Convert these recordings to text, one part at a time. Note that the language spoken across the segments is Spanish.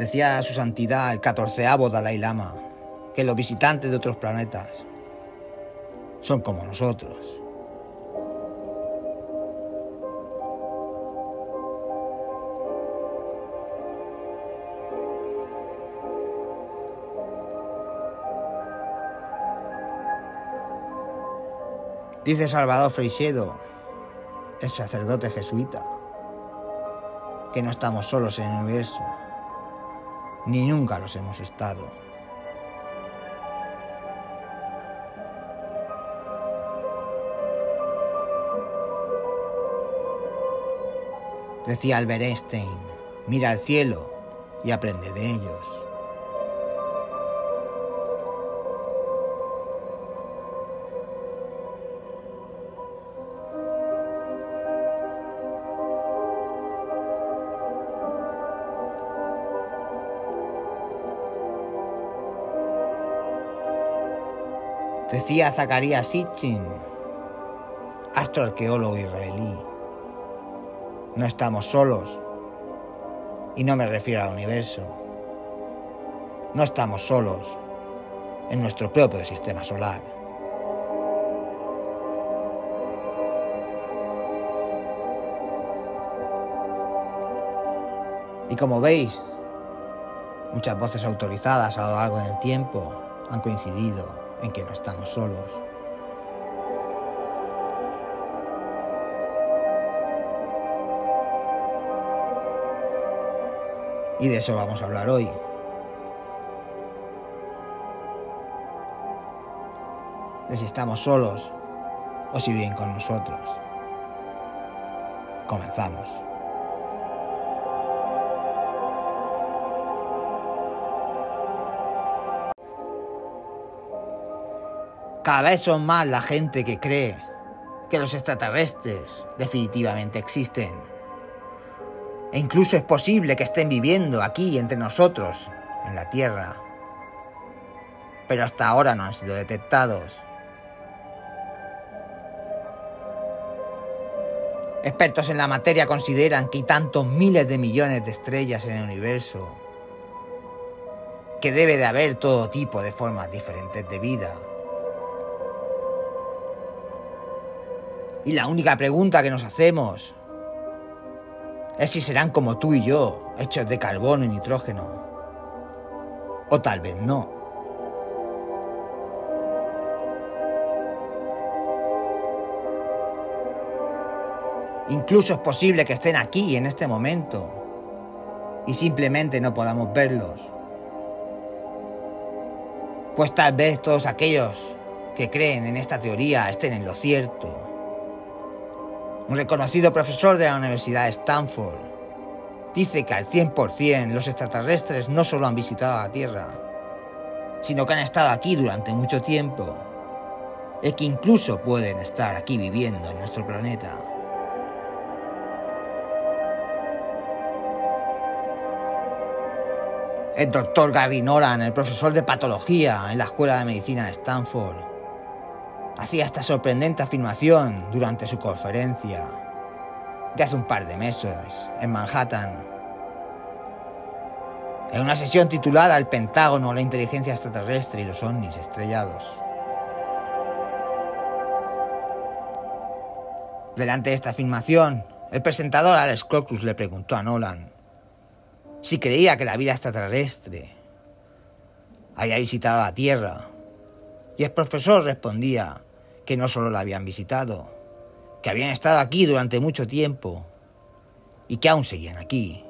Decía su santidad el catorceavo Dalai Lama que los visitantes de otros planetas son como nosotros. Dice Salvador Freixedo, el sacerdote jesuita, que no estamos solos en el universo, ni nunca los hemos estado. Decía Albert Einstein, mira al cielo y aprende de ellos. Decía Zacarías Sitchin, astroarqueólogo israelí. No estamos solos. Y no me refiero al universo. No estamos solos en nuestro propio sistema solar. Y como veis, muchas voces autorizadas a lo largo del tiempo han coincidido en que no estamos solos. Y de eso vamos a hablar hoy. De si estamos solos o si viven con nosotros. Comenzamos. Cada vez son más la gente que cree que los extraterrestres definitivamente existen. E incluso es posible que estén viviendo aquí entre nosotros, en la Tierra. Pero hasta ahora no han sido detectados. Expertos en la materia consideran que hay tantos miles de millones de estrellas en el universo que debe de haber todo tipo de formas diferentes de vida. Y la única pregunta que nos hacemos es si serán como tú y yo, hechos de carbono y nitrógeno. O tal vez no. Incluso es posible que estén aquí en este momento y simplemente no podamos verlos. Pues tal vez todos aquellos que creen en esta teoría estén en lo cierto un reconocido profesor de la Universidad de Stanford, dice que al 100% los extraterrestres no solo han visitado la Tierra, sino que han estado aquí durante mucho tiempo y que incluso pueden estar aquí viviendo en nuestro planeta. El doctor Gary Nolan, el profesor de patología en la Escuela de Medicina de Stanford, hacía esta sorprendente afirmación durante su conferencia de hace un par de meses en Manhattan. En una sesión titulada El Pentágono, la inteligencia extraterrestre y los ovnis estrellados. Delante de esta afirmación, el presentador Alex Crocus le preguntó a Nolan si creía que la vida extraterrestre había visitado la Tierra. Y el profesor respondía que no solo la habían visitado, que habían estado aquí durante mucho tiempo y que aún seguían aquí.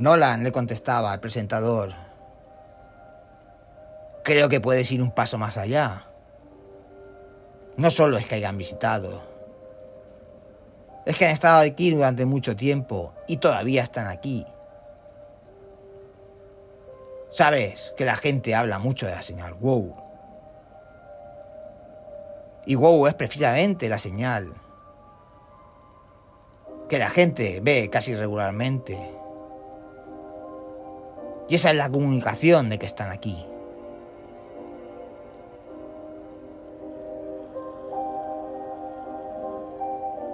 Nolan le contestaba al presentador, creo que puedes ir un paso más allá. No solo es que hayan visitado, es que han estado aquí durante mucho tiempo y todavía están aquí. Sabes que la gente habla mucho de la señal WOW. Y WOW es precisamente la señal que la gente ve casi regularmente. Y esa es la comunicación de que están aquí.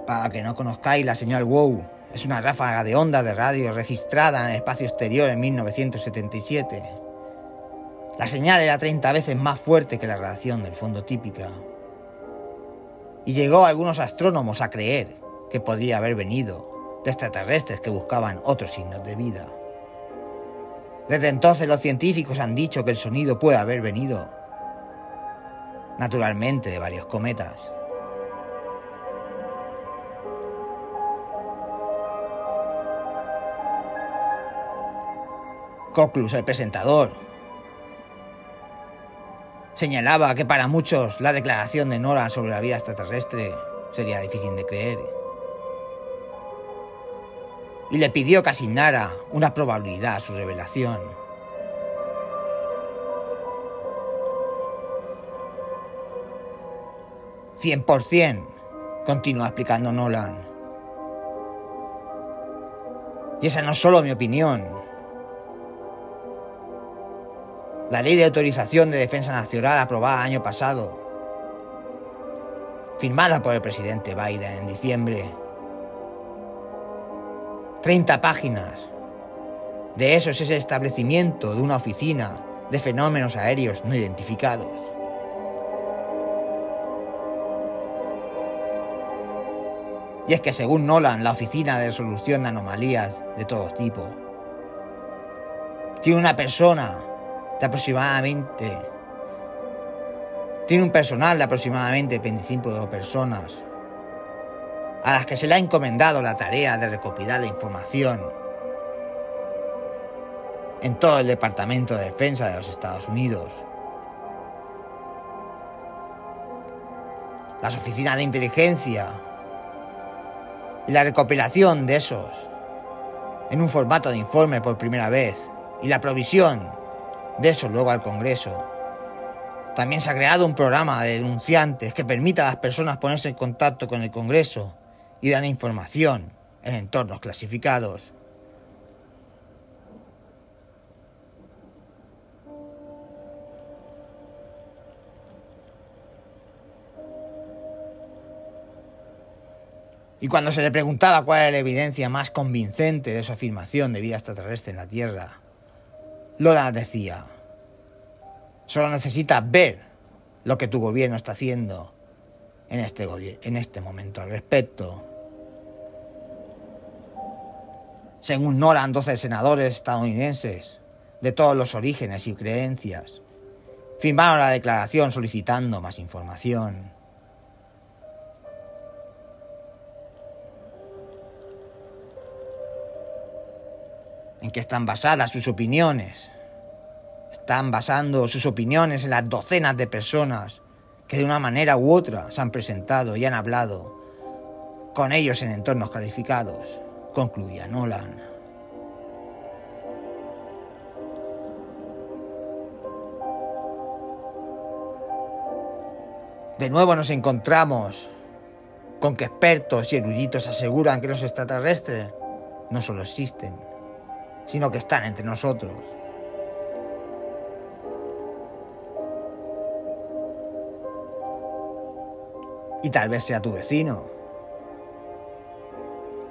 Para que no conozcáis la señal WOW, es una ráfaga de onda de radio registrada en el espacio exterior en 1977. La señal era 30 veces más fuerte que la radiación del fondo típica. Y llegó a algunos astrónomos a creer que podría haber venido de extraterrestres que buscaban otros signos de vida. Desde entonces los científicos han dicho que el sonido puede haber venido, naturalmente, de varios cometas. Coclus, el presentador, señalaba que para muchos la declaración de Nolan sobre la vida extraterrestre sería difícil de creer. Y le pidió que asignara una probabilidad a su revelación. Cien por cien, continúa explicando Nolan. Y esa no es solo mi opinión. La ley de autorización de defensa nacional aprobada el año pasado, firmada por el presidente Biden en diciembre. 30 páginas. De eso es ese establecimiento de una oficina de fenómenos aéreos no identificados. Y es que según Nolan, la oficina de resolución de anomalías de todo tipo, tiene una persona de aproximadamente... Tiene un personal de aproximadamente 25 personas a las que se le ha encomendado la tarea de recopilar la información en todo el Departamento de Defensa de los Estados Unidos. Las oficinas de inteligencia y la recopilación de esos en un formato de informe por primera vez y la provisión de eso luego al Congreso. También se ha creado un programa de denunciantes que permita a las personas ponerse en contacto con el Congreso y dar información en entornos clasificados. Y cuando se le preguntaba cuál era la evidencia más convincente de su afirmación de vida extraterrestre en la Tierra, Lola decía, solo necesitas ver lo que tu gobierno está haciendo en este, en este momento al respecto. Según Nolan, 12 senadores estadounidenses de todos los orígenes y creencias firmaron la declaración solicitando más información. En qué están basadas sus opiniones. Están basando sus opiniones en las docenas de personas que de una manera u otra se han presentado y han hablado con ellos en entornos calificados, concluía Nolan. De nuevo nos encontramos con que expertos y eruditos aseguran que los extraterrestres no solo existen, sino que están entre nosotros. Y tal vez sea tu vecino.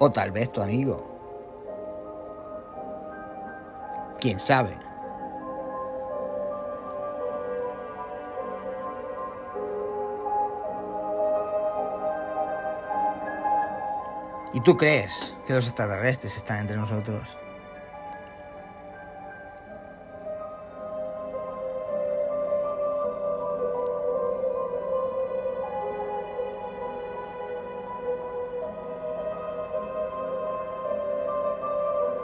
O tal vez tu amigo. ¿Quién sabe? ¿Y tú crees que los extraterrestres están entre nosotros?